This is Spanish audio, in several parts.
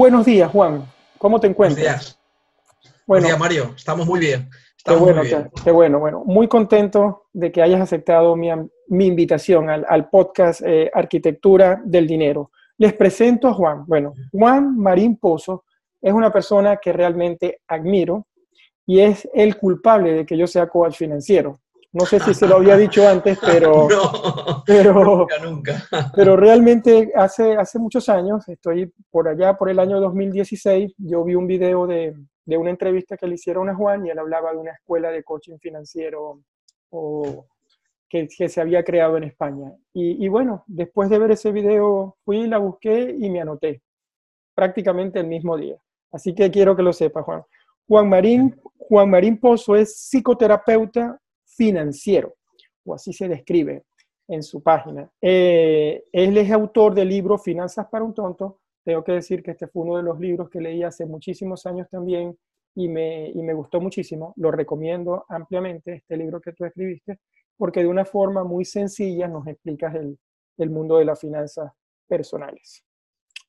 Buenos días, Juan. ¿Cómo te encuentras? Buenos días. Bueno, Buenos días, Mario. Estamos muy bien. qué bueno, Qué, bueno, bueno. Muy contento de que hayas aceptado mi, invitación al, podcast eh, Arquitectura del Dinero. Les presento a Juan. Bueno, Juan Marín Pozo es una persona que realmente admiro y es el culpable de que yo sea coach financiero. No sé si se lo había dicho antes, pero, pero, nunca, pero realmente hace, hace muchos años, estoy por allá por el año 2016, yo vi un video de, de una entrevista que le hicieron a Juan y él hablaba de una escuela de coaching financiero o, que, que, se había creado en España. Y, y, bueno, después de ver ese video fui, la busqué y me anoté prácticamente el mismo día. Así que quiero que lo sepa, Juan. Juan Marín, Juan Marín Pozo es psicoterapeuta financiero, o así se describe en su página. Eh, él es autor del libro Finanzas para un tonto. Tengo que decir que este fue uno de los libros que leí hace muchísimos años también y me, y me gustó muchísimo. Lo recomiendo ampliamente, este libro que tú escribiste, porque de una forma muy sencilla nos explicas el, el mundo de las finanzas personales.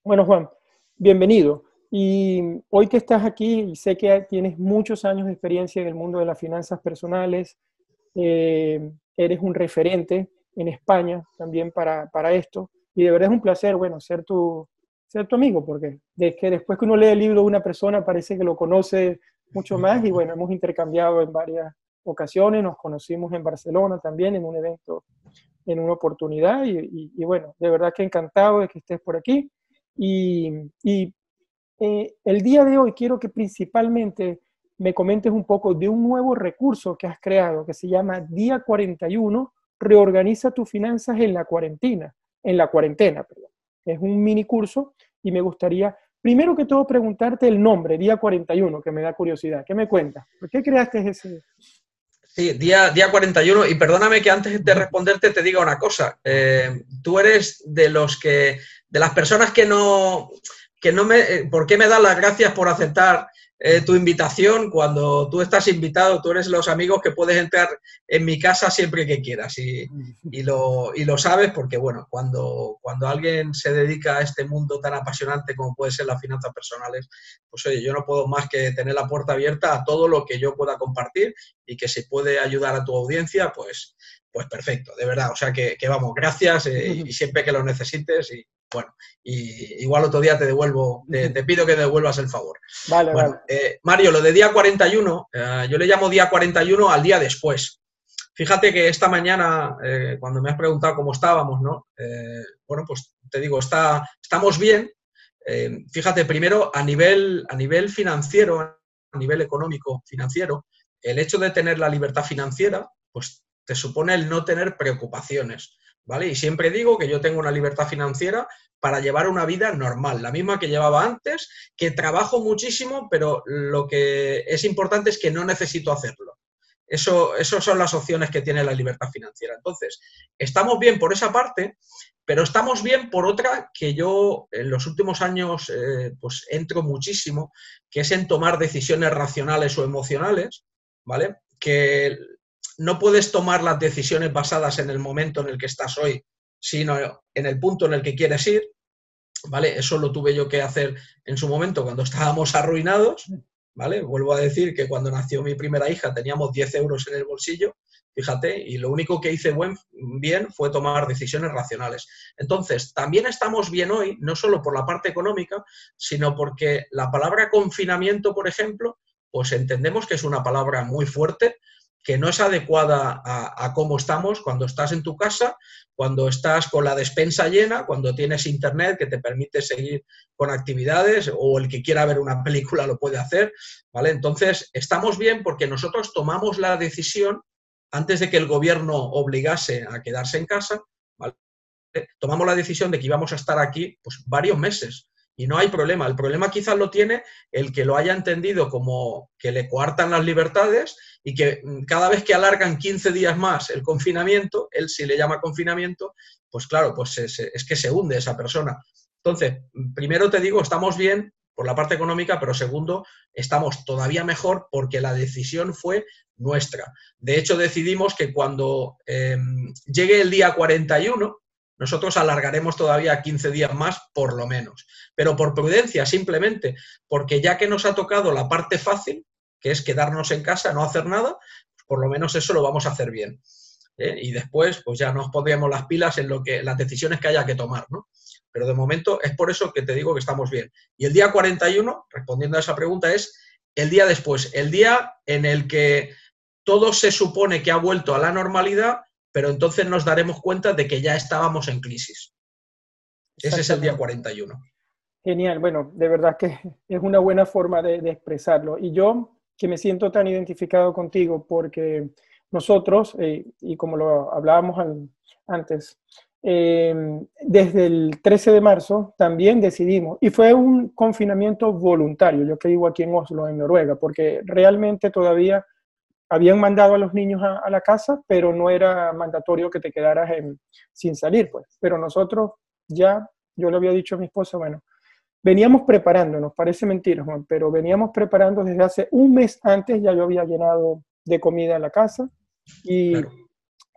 Bueno, Juan, bienvenido. Y hoy que estás aquí, sé que tienes muchos años de experiencia en el mundo de las finanzas personales, eh, eres un referente en España también para, para, esto. Y de verdad es un placer, bueno, ser tu, ser tu amigo, porque de que después que uno lee el libro de una persona parece que lo conoce mucho más y bueno, hemos intercambiado en varias ocasiones, nos conocimos en Barcelona también en un evento, en una oportunidad y, y, bueno, de verdad que encantado de que estés por aquí. Y, y eh, el día de hoy quiero que principalmente me comentes un poco de un nuevo recurso que has creado que se llama Día 41, reorganiza tus finanzas en la cuarentena, en la cuarentena, perdón. Es un mini curso y me gustaría, primero que todo, preguntarte el nombre, Día 41, que me da curiosidad. ¿Qué me cuentas? ¿Por qué creaste ese? Sí, día, día 41. Y perdóname que antes de responderte te diga una cosa. Eh, tú eres de los que, de las personas que no, que no me, eh, ¿por qué me das las gracias por aceptar eh, tu invitación. Cuando tú estás invitado, tú eres los amigos que puedes entrar en mi casa siempre que quieras. Y, lo, y lo, sabes porque, bueno, cuando, cuando alguien se dedica a este mundo tan apasionante como puede ser las finanzas personales, pues oye, yo no puedo más que tener la puerta abierta a todo lo que yo pueda compartir y que se puede ayudar a tu audiencia, pues, pues perfecto, de verdad. O sea que, vamos, gracias eh, y siempre que lo necesites y, bueno, y igual otro día te devuelvo, te, pido que devuelvas el favor. Vale, vale. Eh, Mario, lo de día 41, eh, yo le llamo día 41 al día después. Fíjate que esta mañana, eh, cuando me has preguntado cómo estábamos, ¿no? bueno, pues te digo, está, estamos bien. fíjate, primero, a nivel, a nivel financiero, a nivel económico, financiero, el hecho de tener la libertad financiera, pues te supone el no tener preocupaciones. ¿Vale? Y siempre digo que yo tengo una libertad financiera para llevar una vida normal, la misma que llevaba antes, que trabajo muchísimo, pero lo que es importante es que no necesito hacerlo. Eso, esas son las opciones que tiene la libertad financiera. Entonces, estamos bien por esa parte, pero estamos bien por otra que yo en los últimos años eh, pues entro muchísimo, que es en tomar decisiones racionales o emocionales, ¿vale? Que no puedes tomar las decisiones basadas en el momento en el que estás hoy, sino en el punto en el que quieres ir. ¿Vale? Eso lo tuve yo que hacer en su momento cuando estábamos arruinados. ¿Vale? Vuelvo a decir que cuando nació mi primera hija teníamos 10 euros en el bolsillo, fíjate, y lo único que hice bien fue tomar decisiones racionales. Entonces, también estamos bien hoy, no solo por la parte económica, sino porque la palabra confinamiento, por ejemplo, pues entendemos que es una palabra muy fuerte, que no es adecuada a, cómo estamos cuando estás en tu casa, cuando estás con la despensa llena, cuando tienes internet que te permite seguir con actividades o el que quiera ver una película lo puede hacer, ¿vale? Entonces, estamos bien porque nosotros tomamos la decisión antes de que el gobierno obligase a quedarse en casa. Tomamos la decisión de que íbamos a estar aquí pues, varios meses y no hay problema. El problema quizás lo tiene el que lo haya entendido como que le coartan las libertades y que mm, cada vez que alargan 15 días más el confinamiento, él si le llama confinamiento, pues claro, pues es, es que se hunde esa persona. Entonces, primero te digo, estamos bien por la parte económica, pero segundo, estamos todavía mejor porque la decisión fue nuestra. De hecho, decidimos que cuando em, llegue el día 41, nosotros alargaremos todavía 15 días más, por lo menos. Pero por prudencia, simplemente, porque ya que nos ha tocado la parte fácil, que es quedarnos en casa, no hacer nada, por lo menos eso lo vamos a hacer bien. ¿eh? Y después, pues ya nos pondremos las pilas en lo que, las decisiones que haya que tomar, ¿no? Pero de momento es por eso que te digo que estamos bien. Y el día 41, respondiendo a esa pregunta, es el día después, el día en el que todo se supone que ha vuelto a la normalidad, pero entonces nos daremos cuenta de que ya estábamos en crisis. Ese es el día 41. Genial, bueno, de verdad que es una buena forma de, expresarlo. Y yo que me siento tan identificado contigo porque nosotros, eh, y como lo hablábamos antes, eh, desde el 13 de marzo también decidimos, y fue un confinamiento voluntario, yo que vivo aquí en Oslo, en Noruega, porque realmente todavía habían mandado a los niños a, la casa, pero no era mandatorio que te quedaras sin salir, pues. Pero nosotros ya, yo le había dicho a mi esposa, bueno, veníamos preparándonos, parece mentira, Juan, pero veníamos preparando desde hace un mes antes, ya yo había llenado de comida la casa y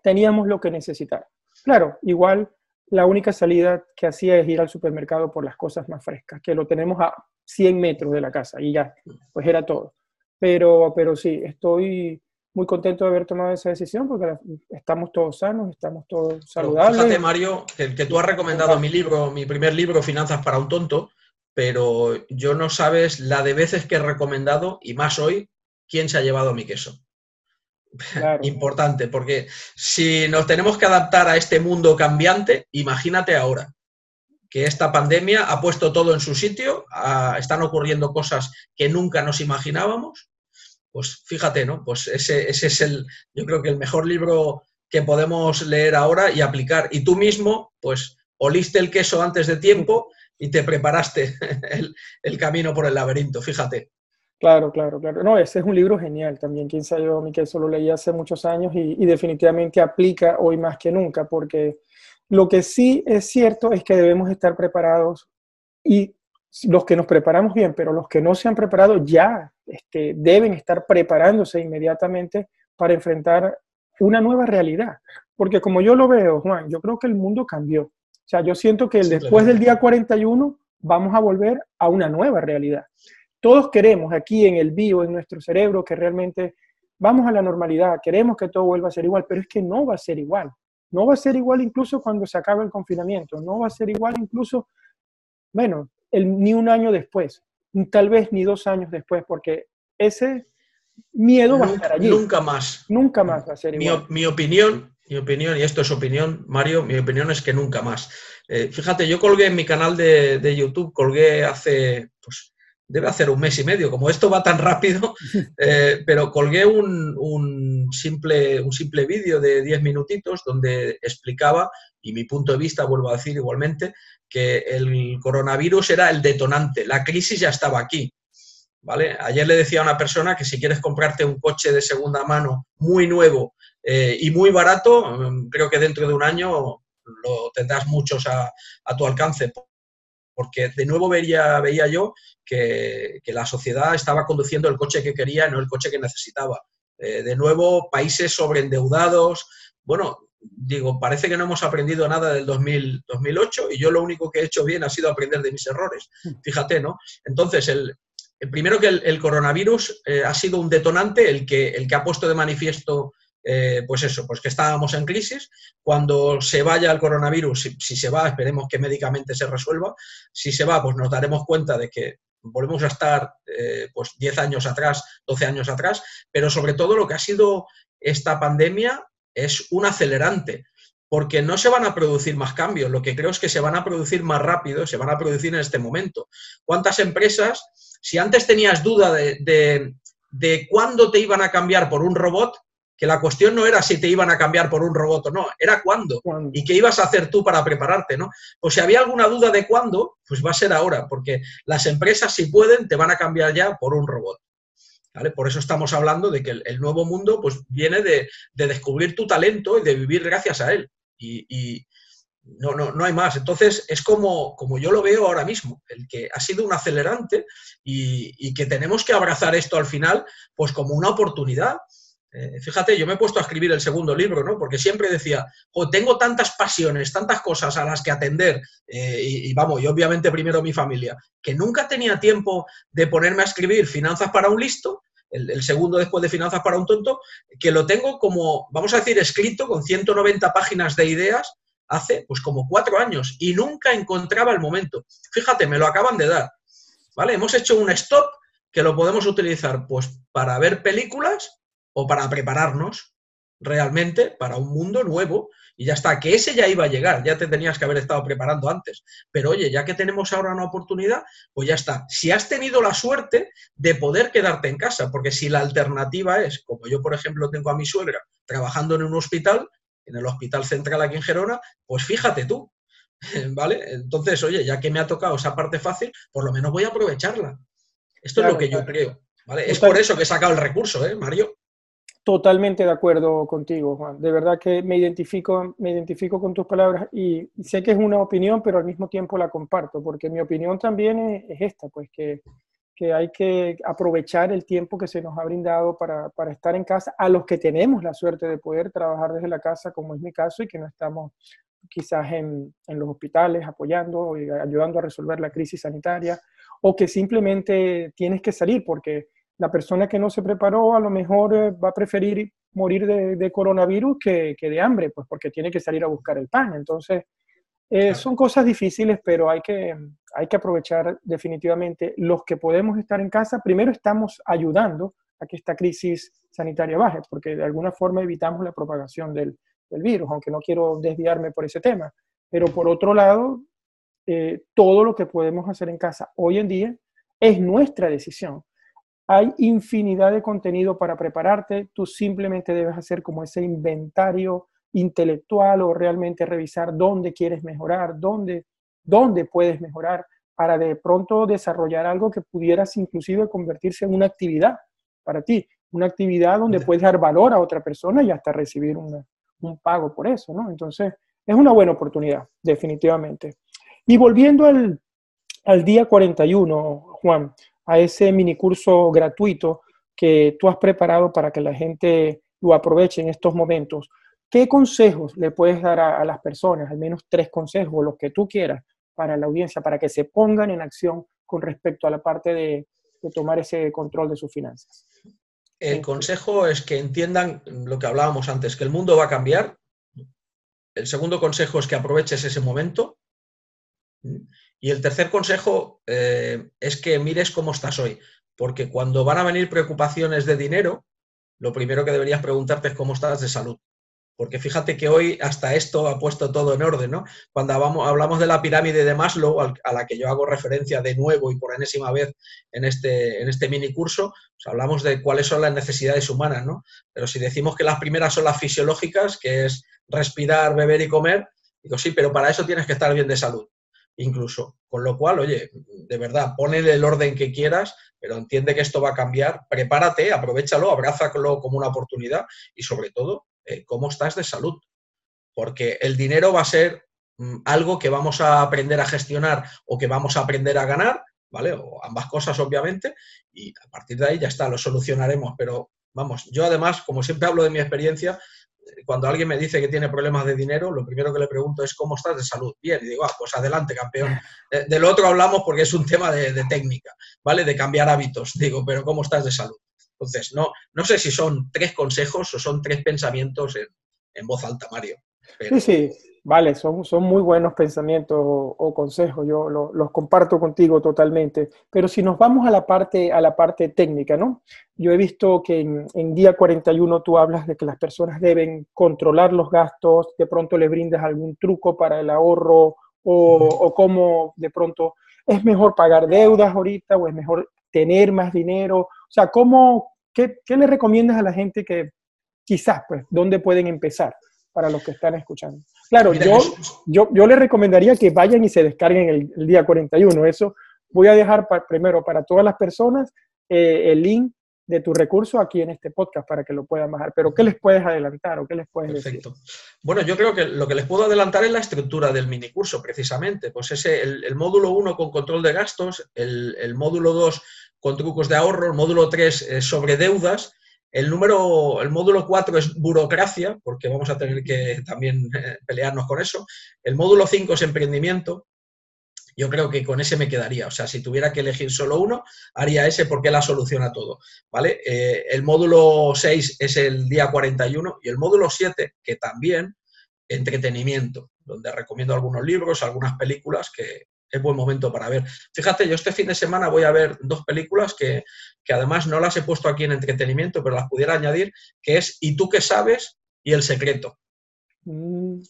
teníamos lo que necesitar. Claro, igual la única salida que hacía es ir al supermercado por las cosas más frescas, que lo tenemos a 100 metros de la casa y ya, pues era todo. Pero, pero sí, estoy muy contento de haber tomado esa decisión porque estamos todos sanos, estamos todos saludables. Fíjate, Mario, que, que, tú has recomendado mi libro, mi primer libro, Finanzas para un tonto, pero yo no sabes la de veces que he recomendado, y más hoy, quién se ha llevado mi queso. Importante, porque si nos tenemos que adaptar a este mundo cambiante, imagínate ahora que esta pandemia ha puesto todo en su sitio, están ocurriendo cosas que nunca nos imaginábamos pues fíjate, ¿no? Pues ese, es el, yo creo que el mejor libro que podemos leer ahora y aplicar. Y tú mismo, pues, oliste el queso antes de tiempo y te preparaste el, camino por el laberinto, fíjate. Claro, claro, claro. No, ese es un libro genial también. Quién sabe, mi queso lo leí hace muchos años y, y definitivamente aplica hoy más que nunca, porque lo que sí es cierto es que debemos estar preparados y los que nos preparamos bien, pero los que no se han preparado ya este, deben estar preparándose inmediatamente para enfrentar una nueva realidad. Porque como yo lo veo, Juan, yo creo que el mundo cambió. O sea, yo siento que después del día 41 vamos a volver a una nueva realidad. Todos queremos aquí en el bio, en nuestro cerebro, que realmente vamos a la normalidad, queremos que todo vuelva a ser igual, pero es que no va a ser igual. No va a ser igual incluso cuando se acabe el confinamiento, no va a ser igual incluso, bueno, ni un año después, tal vez ni dos años después, porque ese miedo va a estar allí. Nunca más. Nunca más va a ser igual. Mi, opinión, mi opinión, y esto es opinión, Mario, mi opinión es que nunca más. Eh, fíjate, yo colgué en mi canal de, YouTube, colgué hace, pues, debe hacer un mes y medio, como esto va tan rápido, eh, pero colgué un, simple, un simple vídeo de 10 minutitos donde explicaba, y mi punto de vista, vuelvo a decir igualmente, que el coronavirus era el detonante, la crisis ya estaba aquí. ¿Vale? Ayer le decía a una persona que si quieres comprarte un coche de segunda mano muy nuevo eh, y muy barato, mm, creo que dentro de un año lo tendrás muchos a, tu alcance. Porque de nuevo veía, veía yo que, la sociedad estaba conduciendo el coche que quería, no el coche que necesitaba. Eh, de nuevo, países sobreendeudados. Bueno, digo, parece que no hemos aprendido nada del 2008 y yo lo único que he hecho bien ha sido aprender de mis errores. Hmm. Fíjate, ¿no? Entonces, el, primero que el, coronavirus eh, ha sido un detonante, el que, el que ha puesto de manifiesto, eh, pues eso, pues que estábamos en crisis. Cuando se vaya el coronavirus, si, se va, esperemos que médicamente se resuelva. Si se va, pues nos daremos cuenta de que volvemos a estar eh, pues 10 años atrás, 12 años atrás, pero sobre todo lo que ha sido esta pandemia es un acelerante, porque no se van a producir más cambios, lo que creo es que se van a producir más rápido, se van a producir en este momento. ¿Cuántas empresas, si antes tenías duda de, de, cuándo te iban a cambiar por un robot, que la cuestión no era si te iban a cambiar por un robot o no, era cuándo y qué ibas a hacer tú para prepararte, ¿no? Pues si había alguna duda de cuándo, pues va a ser ahora, porque las empresas si pueden te van a cambiar ya por un robot. Por eso estamos hablando de que el, nuevo mundo pues, viene de, descubrir tu talento y de vivir gracias a él. Y, no, no, no hay más. Entonces, es como, como yo lo veo ahora mismo, el que ha sido un acelerante y, que tenemos que abrazar esto al final pues como una oportunidad. Eh, fíjate, yo me he puesto a escribir el segundo libro, ¿no? Porque siempre decía, tengo tantas pasiones, tantas cosas a las que atender, eh, y, vamos, y obviamente primero mi familia, que nunca tenía tiempo de ponerme a escribir Finanzas para un listo, el, segundo después de Finanzas para un tonto, que lo tengo como, vamos a decir, escrito con 190 páginas de ideas hace pues como cuatro años y nunca encontraba el momento. Fíjate, me lo acaban de dar. ¿Vale? Hemos hecho un stop que lo podemos utilizar pues para ver películas o para prepararnos realmente para un mundo nuevo y ya está, que ese ya iba a llegar, ya te tenías que haber estado preparando antes. Pero oye, ya que tenemos ahora una oportunidad, pues ya está. Si has tenido la suerte de poder quedarte en casa, porque si la alternativa es, como yo por ejemplo tengo a mi suegra trabajando en un hospital, en el hospital central aquí en Gerona, pues fíjate tú, ¿vale? Entonces, oye, ya que me ha tocado esa parte fácil, por lo menos voy a aprovecharla. Esto es lo que yo creo, ¿vale? Es por eso que he sacado el recurso, ¿eh, Mario? Totalmente de acuerdo contigo, Juan. De verdad que me identifico, me identifico con tus palabras y sé que es una opinión, pero al mismo tiempo la comparto, porque mi opinión también es, esta, pues que, que, hay que aprovechar el tiempo que se nos ha brindado para, para, estar en casa, a los que tenemos la suerte de poder trabajar desde la casa, como es mi caso, y que no estamos quizás en, en los hospitales apoyando y ayudando a resolver la crisis sanitaria, o que simplemente tienes que salir porque la persona que no se preparó a lo mejor eh, va a preferir morir de, coronavirus que, de hambre, pues porque tiene que salir a buscar el pan. Entonces, eh, son cosas difíciles, pero hay que, hay que aprovechar definitivamente los que podemos estar en casa. Primero estamos ayudando a que esta crisis sanitaria baje, porque de alguna forma evitamos la propagación del, virus, aunque no quiero desviarme por ese tema. Pero por otro lado, eh, todo lo que podemos hacer en casa hoy en día es nuestra decisión hay infinidad de contenido para prepararte, tú simplemente debes hacer como ese inventario intelectual o realmente revisar dónde quieres mejorar, dónde, dónde puedes mejorar para de pronto desarrollar algo que pudieras inclusive convertirse en una actividad para ti, una actividad donde puedes dar valor a otra persona y hasta recibir un pago por eso, ¿no? Entonces, es una buena oportunidad, definitivamente. Y volviendo al, al día 41, Juan, a ese minicurso gratuito que tú has preparado para que la gente lo aproveche en estos momentos. ¿Qué consejos le puedes dar a, las personas, al menos tres consejos, los que tú quieras, para la audiencia, para que se pongan en acción con respecto a la parte de, tomar ese control de sus finanzas? El consejo es que entiendan lo que hablábamos antes, que el mundo va a cambiar. El segundo consejo es que aproveches ese momento. Y el tercer consejo eh, es que mires cómo estás hoy, porque cuando van a venir preocupaciones de dinero, lo primero que deberías preguntarte es cómo estás de salud. Porque fíjate que hoy hasta esto ha puesto todo en orden, ¿no? Cuando hablamos de la pirámide de Maslow, a la que yo hago referencia de nuevo y por enésima vez en este, este mini curso, pues hablamos de cuáles son las necesidades humanas, ¿no? Pero si decimos que las primeras son las fisiológicas, que es respirar, beber y comer, digo, sí, pero para eso tienes que estar bien de salud incluso. Con lo cual, oye, de verdad, ponle el orden que quieras, pero entiende que esto va a cambiar, prepárate, aprovechalo, abrázalo como una oportunidad y sobre todo, eh, cómo estás de salud. Porque el dinero va a ser mm, algo que vamos a aprender a gestionar o que vamos a aprender a ganar, ¿vale? O ambas cosas, obviamente, y a partir de ahí ya está, lo solucionaremos. Pero vamos, yo además, como siempre hablo de mi experiencia, cuando alguien me dice que tiene problemas de dinero, lo primero que le pregunto es cómo estás de salud. Bien, y digo, ah, pues adelante, campeón. De, lo otro hablamos porque es un tema de, técnica, ¿vale? De cambiar hábitos. Digo, pero ¿cómo estás de salud? Entonces, no, no sé si son tres consejos o son tres pensamientos en, voz alta, Mario. Sí, sí, Vale, son, son muy buenos pensamientos o, consejos, yo los comparto contigo totalmente. Pero si nos vamos a la parte, a la parte técnica, ¿no? Yo he visto que en, en día 41 tú hablas de que las personas deben controlar los gastos, de pronto le brindas algún truco para el ahorro o, o cómo de pronto es mejor pagar deudas ahorita o es mejor tener más dinero. O sea, ¿cómo, qué, qué le recomiendas a la gente que quizás, pues, dónde pueden empezar para los que están escuchando? Claro, yo, yo, yo les recomendaría que vayan y se descarguen el, día 41. Eso voy a dejar primero para todas las personas eh, el link de tu recurso aquí en este podcast para que lo puedan bajar. Pero ¿qué les puedes adelantar o qué les puedes Perfecto. Bueno, yo creo que lo que les puedo adelantar es la estructura del minicurso, precisamente. Pues ese, el, módulo 1 con control de gastos, el, módulo 2 con trucos de ahorro, el módulo 3 sobre deudas, El número, el módulo 4 es burocracia, porque vamos a tener que también eh, pelearnos con eso. El módulo 5 es emprendimiento. Yo creo que con ese me quedaría. O sea, si tuviera que elegir solo uno, haría ese porque la soluciona todo. ¿Vale? Eh, el módulo 6 es el día 41 y el módulo 7, que también, entretenimiento, donde recomiendo algunos libros, algunas películas que, es buen momento para ver. Fíjate, yo este fin de semana voy a ver dos películas que, además no las he puesto aquí en entretenimiento, pero las pudiera añadir, que es ¿Y tú qué sabes? y El secreto. Mm.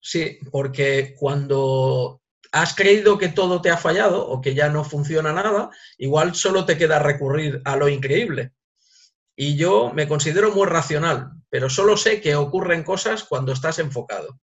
Sí, porque cuando has creído que todo te ha fallado o que ya no funciona nada, igual solo te queda recurrir a lo increíble. Y yo me considero muy racional, pero solo sé que ocurren cosas cuando estás enfocado.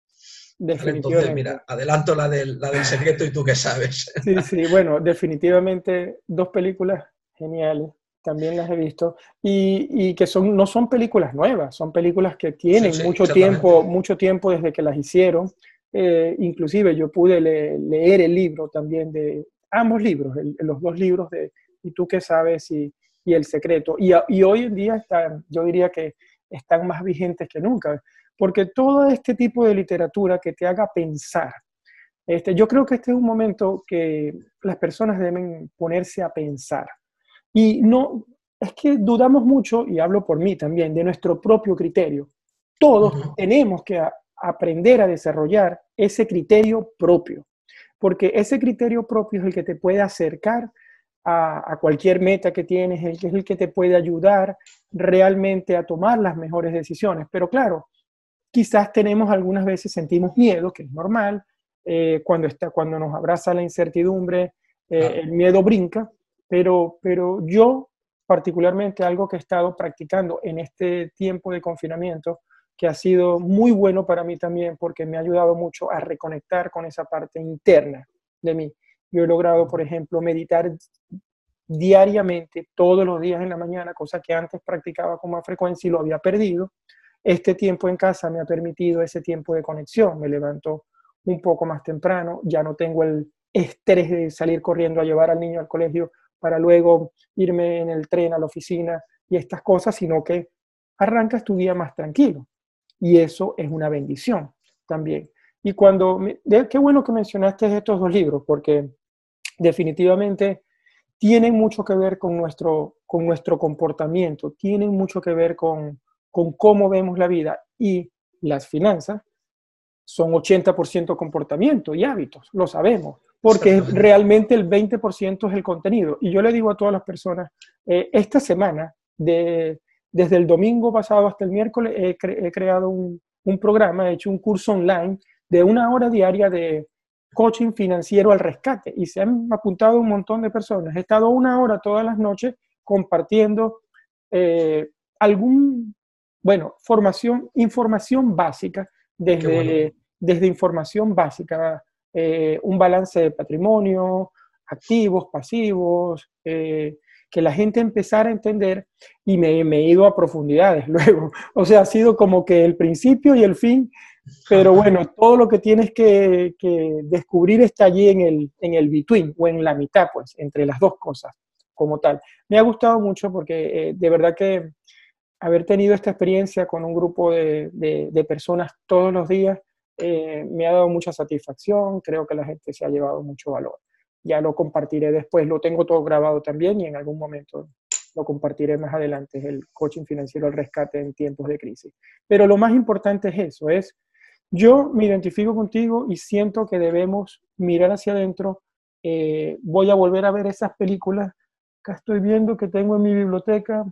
Entonces, mira, adelanto la del, la del secreto y tú qué sabes. Sí, sí, bueno, definitivamente dos películas geniales, también las he visto, y, y que son, no son películas nuevas, son películas que tienen mucho tiempo, mucho tiempo desde que las hicieron. Eh, inclusive yo pude leer el libro también de ambos libros, los dos libros de ¿Y tú qué sabes? y, y El secreto. Y, y hoy en día están, yo diría que están más vigentes que nunca porque todo este tipo de literatura que te haga pensar, este, yo creo que este es un momento que las personas deben ponerse a pensar. Y no, es que dudamos mucho, y hablo por mí también, de nuestro propio criterio. Todos tenemos que aprender a desarrollar ese criterio propio, porque ese criterio propio es el que te puede acercar a, a, cualquier meta que tienes, el que es el que te puede ayudar realmente a tomar las mejores decisiones. Pero claro, quizás tenemos algunas veces, sentimos miedo, que es normal, eh, cuando, está, cuando nos abraza la incertidumbre, eh, el miedo brinca, pero, pero yo particularmente algo que he estado practicando en este tiempo de confinamiento, que ha sido muy bueno para mí también porque me ha ayudado mucho a reconectar con esa parte interna de mí. Yo he logrado, por ejemplo, meditar diariamente, todos los días en la mañana, cosa que antes practicaba con más frecuencia y lo había perdido. Este tiempo en casa me ha permitido ese tiempo de conexión. Me levanto un poco más temprano, ya no tengo el estrés de salir corriendo a llevar al niño al colegio para luego irme en el tren a la oficina y estas cosas, sino que arrancas tu día más tranquilo. Y eso es una bendición también. Y cuando, qué bueno que mencionaste estos dos libros, porque definitivamente tienen mucho que ver con nuestro, con nuestro comportamiento, tienen mucho que ver con, con cómo vemos la vida y las finanzas son 80% comportamiento y hábitos, lo sabemos, porque realmente el 20% es el contenido. Y yo le digo a todas las personas, eh, esta semana, de, desde el domingo pasado hasta el miércoles, he, creado un, un, programa, he hecho un curso online de una hora diaria de coaching financiero al rescate y se han apuntado un montón de personas. He estado una hora todas las noches compartiendo eh, algún bueno, formación, información básica, desde, desde información básica, eh, un balance de patrimonio, activos, pasivos, eh, que la gente empezara a entender y me, he ido a profundidades luego. O sea, ha sido como que el principio y el fin, pero bueno, todo lo que tienes que, descubrir está allí en el, en el between o en la mitad, pues, entre las dos cosas como tal. Me ha gustado mucho porque eh, de verdad que haber tenido esta experiencia con un grupo de, personas todos los días eh, me ha dado mucha satisfacción, creo que la gente se ha llevado mucho valor. Ya lo compartiré después, lo tengo todo grabado también y en algún momento lo compartiré más adelante, el coaching financiero al rescate en tiempos de crisis. Pero lo más importante es eso, es yo me identifico contigo y siento que debemos mirar hacia adentro. Eh, voy a volver a ver esas películas. Acá estoy viendo que tengo en mi biblioteca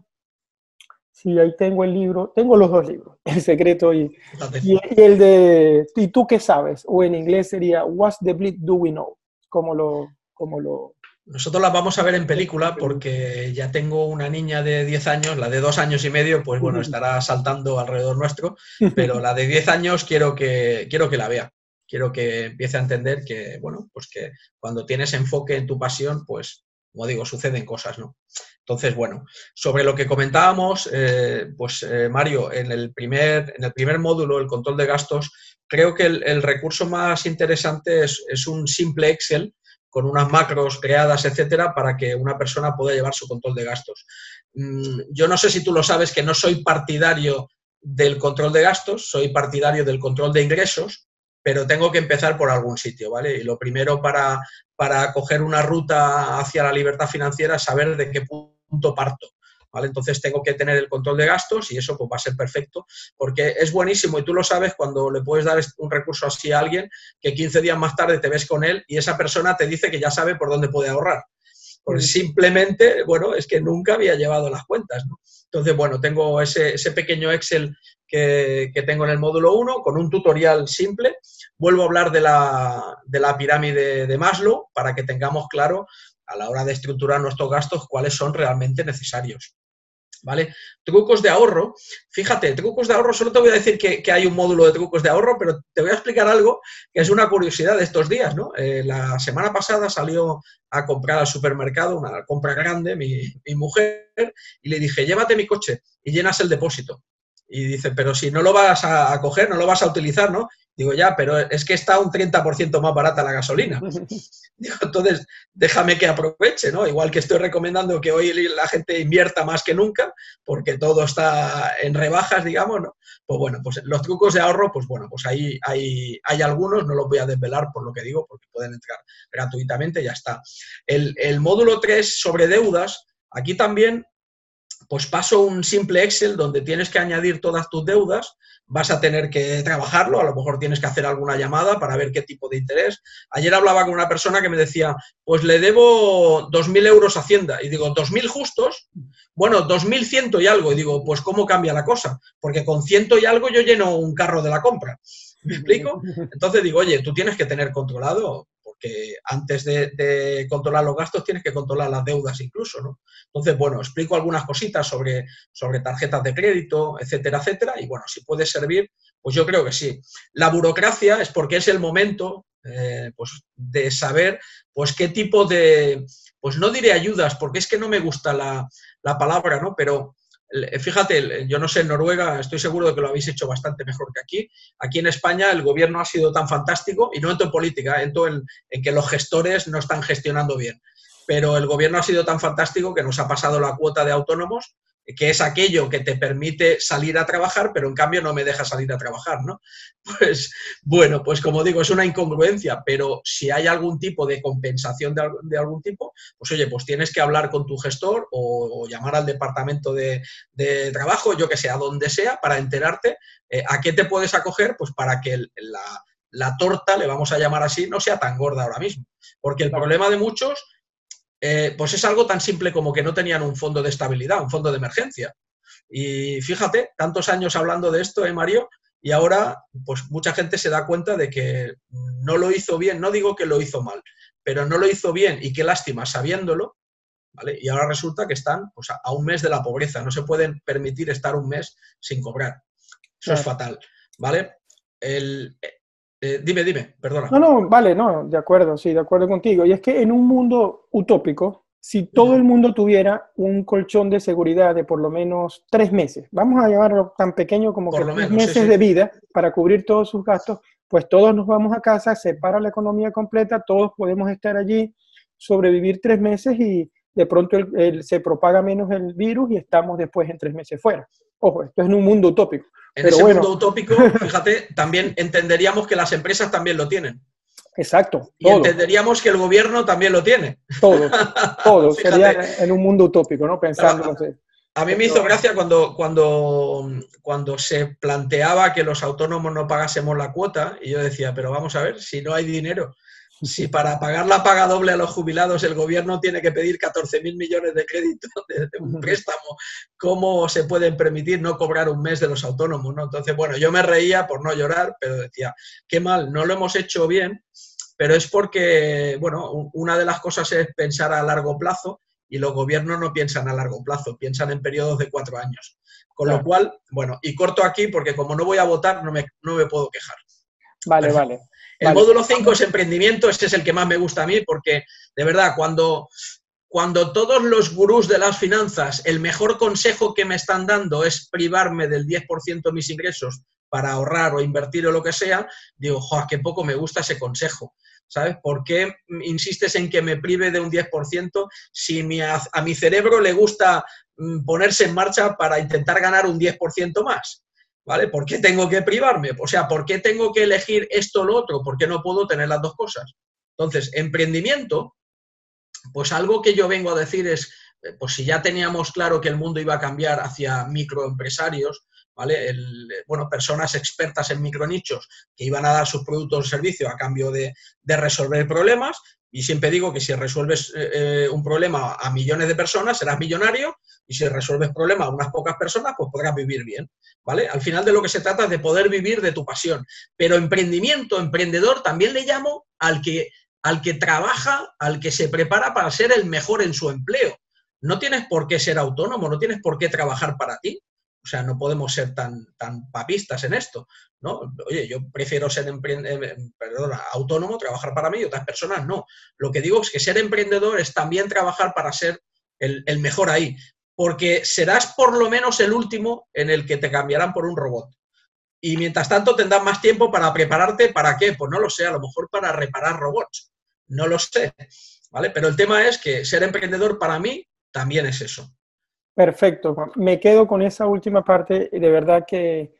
Sí, ahí tengo el libro, tengo los dos libros, El secreto y, y, el de ¿Y tú qué sabes? O en inglés sería What's the bleed do we know? Como lo, como lo... Nosotros las vamos a ver en película porque ya tengo una niña de 10 años, la de 2 años y medio, pues bueno, estará saltando alrededor nuestro, pero la de 10 años quiero que, quiero que la vea. Quiero que empiece a entender que, bueno, pues que cuando tienes enfoque en tu pasión, pues, como digo, suceden cosas, ¿no? Entonces, bueno, sobre lo que comentábamos, eh, pues eh, Mario, en el, primer, en el primer módulo, el control de gastos, creo que el, recurso más interesante es, un simple Excel con unas macros creadas, etcétera, para que una persona pueda llevar su control de gastos. Mm, yo no sé si tú lo sabes que no soy partidario del control de gastos, soy partidario del control de ingresos, pero tengo que empezar por algún sitio, ¿vale? Y lo primero para, para coger una ruta hacia la libertad financiera es saber de qué punto parto. ¿Vale? Entonces tengo que tener el control de gastos y eso pues, va a ser perfecto, porque es buenísimo y tú lo sabes cuando le puedes dar un recurso así a alguien que 15 días más tarde te ves con él y esa persona te dice que ya sabe por dónde puede ahorrar. Pues simplemente, bueno, es que nunca había llevado las cuentas. Entonces, bueno, tengo ese, pequeño Excel que, tengo en el módulo 1 con un tutorial simple. Vuelvo a hablar de la, de la pirámide de Maslow para que tengamos claro a la hora de estructurar nuestros gastos cuáles son realmente necesarios. ¿vale? Trucos de ahorro. Fíjate, trucos de ahorro, solo te voy a decir que, hay un módulo de trucos de ahorro, pero te voy a explicar algo que es una curiosidad de estos días, ¿no? Eh, la semana pasada salió a comprar al supermercado, una compra grande, mi, mi mujer, y le dije, llévate mi coche y llenas el depósito. Y dice, pero si no lo vas a coger, no lo vas a utilizar, ¿no? Digo, ya, pero es que está un 30% más barata la gasolina. Digo, entonces, déjame que aproveche, ¿no? Igual que estoy recomendando que hoy la gente invierta más que nunca, porque todo está en rebajas, digamos, ¿no? Pues bueno, pues los trucos de ahorro, pues bueno, pues ahí hay, hay algunos, no los voy a desvelar por lo que digo, porque pueden entrar gratuitamente, ya está. El, el módulo 3 sobre deudas, aquí también pues paso un simple Excel donde tienes que añadir todas tus deudas, vas a tener que trabajarlo, a lo mejor tienes que hacer alguna llamada para ver qué tipo de interés. Ayer hablaba con una persona que me decía, pues le debo 2.000 euros a Hacienda. Y digo, ¿2.000 justos? Bueno, 2.100 y algo. Y digo, pues ¿cómo cambia la cosa? Porque con ciento y algo yo lleno un carro de la compra. ¿Me explico? Entonces digo, oye, tú tienes que tener controlado porque antes de, controlar los gastos tienes que controlar las deudas incluso, ¿no? Entonces, bueno, explico algunas cositas sobre, sobre tarjetas de crédito, etcétera, etcétera, y bueno, si puede servir, pues yo creo que sí. La burocracia es porque es el momento eh, pues, de saber pues qué tipo de, pues no diré ayudas, porque es que no me gusta la, la palabra, ¿no? Pero Fíjate, yo no sé, en Noruega estoy seguro de que lo habéis hecho bastante mejor que aquí. Aquí en España el gobierno ha sido tan fantástico, y no entro en política, en, en que los gestores no están gestionando bien. Pero el gobierno ha sido tan fantástico que nos ha pasado la cuota de autónomos que es aquello que te permite salir a trabajar, pero en cambio no me deja salir a trabajar, ¿no? Pues bueno, pues como digo, es una incongruencia, pero si hay algún tipo de compensación de, algún tipo, pues oye, pues tienes que hablar con tu gestor o, llamar al departamento de, trabajo, yo que sé, a donde sea, para enterarte eh, a qué te puedes acoger, pues para que la, torta, le vamos a llamar así, no sea tan gorda ahora mismo. Porque el problema de muchos eh, pues es algo tan simple como que no tenían un fondo de estabilidad, un fondo de emergencia. Y fíjate, tantos años hablando de esto, ¿eh, Mario? Y ahora, pues mucha gente se da cuenta de que no lo hizo bien, no digo que lo hizo mal, pero no lo hizo bien y qué lástima sabiéndolo, ¿vale? Y ahora resulta que están pues, a un mes de la pobreza, no se pueden permitir estar un mes sin cobrar. Eso es fatal, ¿vale? El, eh, dime, dime, perdona. No, no, vale, no, de acuerdo, sí, de acuerdo contigo. Y es que en un mundo utópico, si todo el mundo tuviera un colchón de seguridad de por lo menos tres meses, vamos a llamarlo tan pequeño como que tres meses de vida para cubrir todos sus gastos, pues todos nos vamos a casa, se para la economía completa, todos podemos estar allí, sobrevivir tres meses y de pronto se propaga menos el virus y estamos después en tres meses fuera. Ojo, esto es en un mundo utópico. En ese mundo utópico, fíjate, también entenderíamos que las empresas también lo tienen. Exacto. Y entenderíamos que el gobierno también lo tiene. Todo, todo. Sería en un mundo utópico, ¿no? Pensando. A mí me hizo gracia cuando, cuando, cuando se planteaba que los autónomos no pagásemos la cuota y yo decía, pero vamos a ver, si no hay dinero, si para pagar la paga doble a los jubilados el gobierno tiene que pedir 14.000 millones de crédito de, un préstamo, ¿cómo se pueden permitir no cobrar un mes de los autónomos? ¿no? Entonces, bueno, yo me reía por no llorar, pero decía, qué mal, no lo hemos hecho bien, pero es porque, bueno, una de las cosas es pensar a largo plazo y los gobiernos no piensan a largo plazo, piensan en periodos de cuatro años. Con lo cual, bueno, y corto aquí porque como no voy a votar, no me, no me puedo quejar. Vale, vale. El módulo 5 es emprendimiento, ese es el que más me gusta a mí porque, de verdad, cuando, cuando todos los gurús de las finanzas, el mejor consejo que me están dando es privarme del 10% de mis ingresos para ahorrar o invertir o lo que sea, digo, joder, qué poco me gusta ese consejo. ¿Sabes? ¿Por qué insistes en que me prive de un 10% si a, a mi cerebro le gusta mm, ponerse en marcha para intentar ganar un 10% más? ¿Vale? ¿Por qué tengo que privarme? O sea, ¿por qué tengo que elegir esto o lo otro? ¿Por qué no puedo tener las dos cosas? Entonces, emprendimiento, pues algo que yo vengo a decir es, eh, pues si ya teníamos claro que el mundo iba a cambiar hacia microempresarios, ¿vale? bueno, personas expertas en micronichos que iban a dar sus productos o servicios a cambio de, resolver problemas. Y siempre digo que si resuelves eh, eh, un problema a millones de personas, serás millonario, y si resuelves problemas a unas pocas personas, pues podrás vivir bien, ¿vale? Al final de lo que se trata es de poder vivir de tu pasión. Pero emprendimiento, emprendedor, también le llamo al que, al que trabaja, al que se prepara para ser el mejor en su empleo. No tienes por qué ser autónomo, no tienes por qué trabajar para ti. O sea, no podemos ser tan, tan papistas en esto, ¿no? Oye, yo prefiero ser eh, autónomo, trabajar para mí y otras personas no. Lo que digo es que ser emprendedor es también trabajar para ser el, el mejor ahí, porque serás por lo menos el último en el que te cambiarán por un robot. Y mientras tanto tendrás más tiempo para prepararte, ¿para qué? Pues no lo sé, a lo mejor para reparar robots. No lo sé, ¿vale? Pero el tema es que ser emprendedor para mí también es eso. Perfecto, me quedo con esa última parte de verdad que,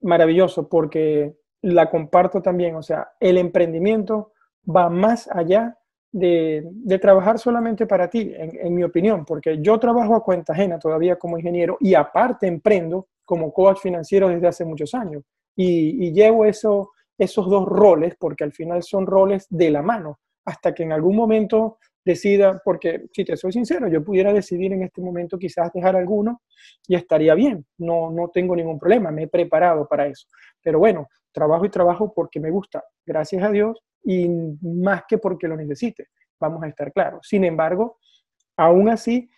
maravilloso porque la comparto también, o sea, el emprendimiento va más allá de, trabajar solamente para ti, en, mi opinión, porque yo trabajo a cuenta ajena todavía como ingeniero y aparte emprendo como coach financiero desde hace muchos años. Y, llevo eso, esos dos roles porque al final son roles de la mano, hasta que en algún momento decida, porque si te soy sincero, yo pudiera decidir en este momento quizás dejar alguno y estaría bien, no, no tengo ningún problema, me he preparado para eso. Pero bueno, trabajo y trabajo porque me gusta, gracias a Dios, y más que porque lo necesite, vamos a estar claros. Sin embargo, aún así,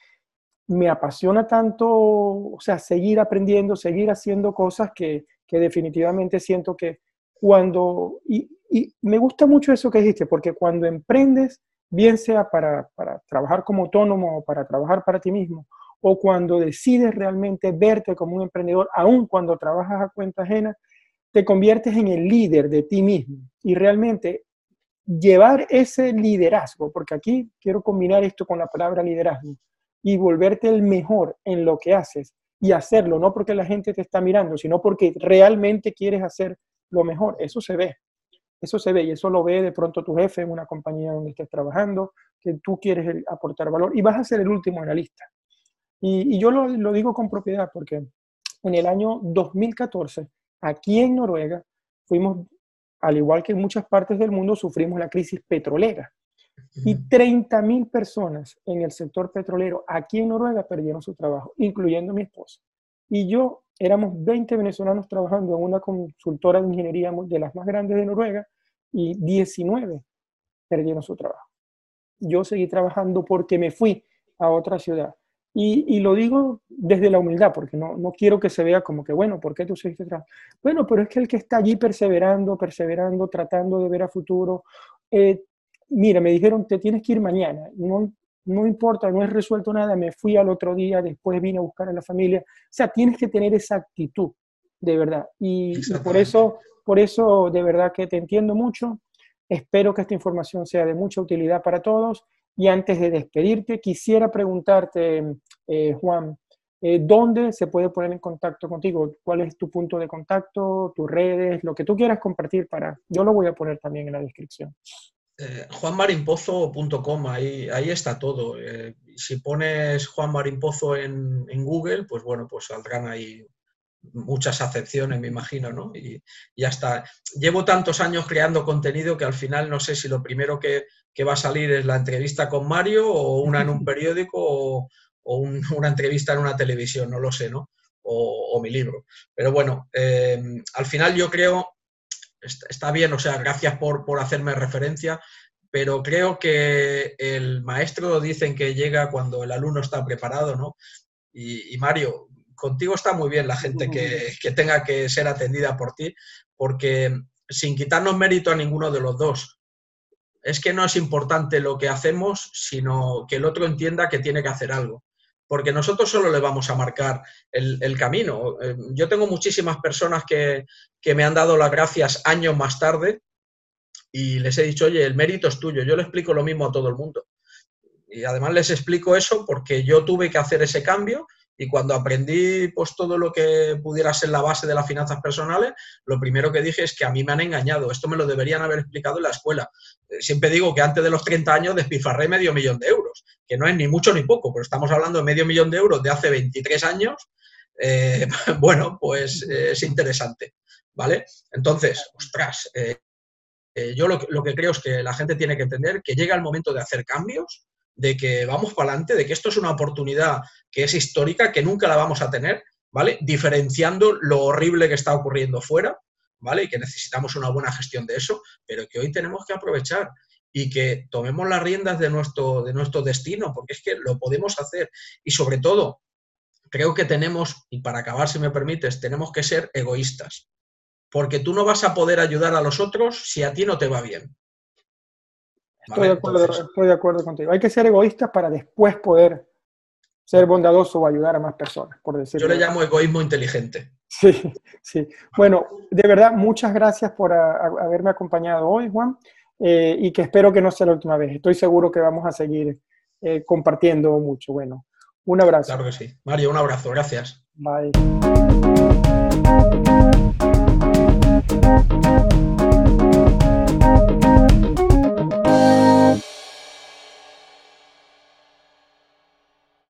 me apasiona tanto, o sea, seguir aprendiendo, seguir haciendo cosas que, que definitivamente siento que cuando, y, y me gusta mucho eso que dijiste, porque cuando emprendes, bien sea para, trabajar como autónomo o para trabajar para ti mismo, o cuando decides realmente verte como un emprendedor, aun cuando trabajas a cuenta ajena, te conviertes en el líder de ti mismo y realmente llevar ese liderazgo, porque aquí quiero combinar esto con la palabra liderazgo, y volverte el mejor en lo que haces y hacerlo, no porque la gente te está mirando, sino porque realmente quieres hacer lo mejor, eso se ve. Eso se ve y eso lo ve de pronto tu jefe en una compañía donde estés trabajando, que tú quieres aportar valor y vas a ser el último en la lista. Y, yo lo, lo, digo con propiedad porque en el año 2014, aquí en Noruega, fuimos, al igual que en muchas partes del mundo, sufrimos la crisis petrolera. Y 30.000 personas en el sector petrolero aquí en Noruega perdieron su trabajo, incluyendo mi esposa. Y yo éramos 20 venezolanos trabajando en una consultora de ingeniería de las más grandes de Noruega y 19 perdieron su trabajo. Yo seguí trabajando porque me fui a otra ciudad. Y, lo digo desde la humildad, porque no, no, quiero que se vea como que, bueno, ¿por qué tú seguiste trabajando? Bueno, pero es que el que está allí perseverando, perseverando, tratando de ver a futuro, eh, mira, me dijeron, te tienes que ir mañana. No, no importa, no he resuelto nada, me fui al otro día, después vine a buscar a la familia. O sea, tienes que tener esa actitud, de verdad. Y, por eso, por eso, de verdad que te entiendo mucho. Espero que esta información sea de mucha utilidad para todos. Y antes de despedirte, quisiera preguntarte, eh, Juan, eh, ¿dónde se puede poner en contacto contigo? ¿Cuál es tu punto de contacto, tus redes, lo que tú quieras compartir para... Yo lo voy a poner también en la descripción eh, juanmarimpozo.com, ahí, ahí está todo. Eh, si pones Juan en, en, Google, pues bueno, pues saldrán ahí muchas acepciones, me imagino, ¿no? Y, ya está. Llevo tantos años creando contenido que al final no sé si lo primero que, va a salir es la entrevista con Mario o una en un periódico o, una entrevista en una televisión, no lo sé, ¿no? O, mi libro. Pero bueno, eh, al final yo creo está bien, o sea, gracias por, hacerme referencia, pero creo que el maestro dicen que llega cuando el alumno está preparado, ¿no? Y, Mario, contigo está muy bien la gente que, que, tenga que ser atendida por ti, porque sin quitarnos mérito a ninguno de los dos, es que no es importante lo que hacemos, sino que el otro entienda que tiene que hacer algo. Porque nosotros solo le vamos a marcar el, camino. Eh, yo tengo muchísimas personas que, que, me han dado las gracias años más tarde y les he dicho, oye, el mérito es tuyo. Yo le explico lo mismo a todo el mundo. Y además les explico eso porque yo tuve que hacer ese cambio y cuando aprendí pues todo lo que pudiera ser la base de las finanzas personales, lo primero que dije es que a mí me han engañado. Esto me lo deberían haber explicado en la escuela. Eh, siempre digo que antes de los 30 años despifarré medio millón de euros, que no es ni mucho ni poco, pero estamos hablando de medio millón de euros de hace 23 años. Eh, bueno, pues eh, es interesante, ¿vale? Entonces, ostras, yo lo, lo que creo es que la gente tiene que entender que llega el momento de hacer cambios, de que vamos para adelante, de que esto es una oportunidad que es histórica, que nunca la vamos a tener, ¿vale? Diferenciando lo horrible que está ocurriendo fuera, ¿vale? Y que necesitamos una buena gestión de eso, pero que hoy tenemos que aprovechar y que tomemos las riendas de nuestro, de nuestro destino, porque es que lo podemos hacer. Y sobre todo, creo que tenemos, y para acabar, si me permites, tenemos que ser egoístas, porque tú no vas a poder ayudar a los otros si a ti no te va bien. Estoy, de acuerdo, contigo. Hay que ser egoístas para después poder ser bondadoso o ayudar a más personas, por decirlo. Yo le llamo egoísmo inteligente. Sí, sí. Bueno, de verdad, muchas gracias por haberme acompañado hoy, Juan, eh, y que espero que no sea la última vez. Estoy seguro que vamos a seguir eh, compartiendo mucho. Bueno, un abrazo. Claro que sí. Mario, un abrazo. Gracias. Bye.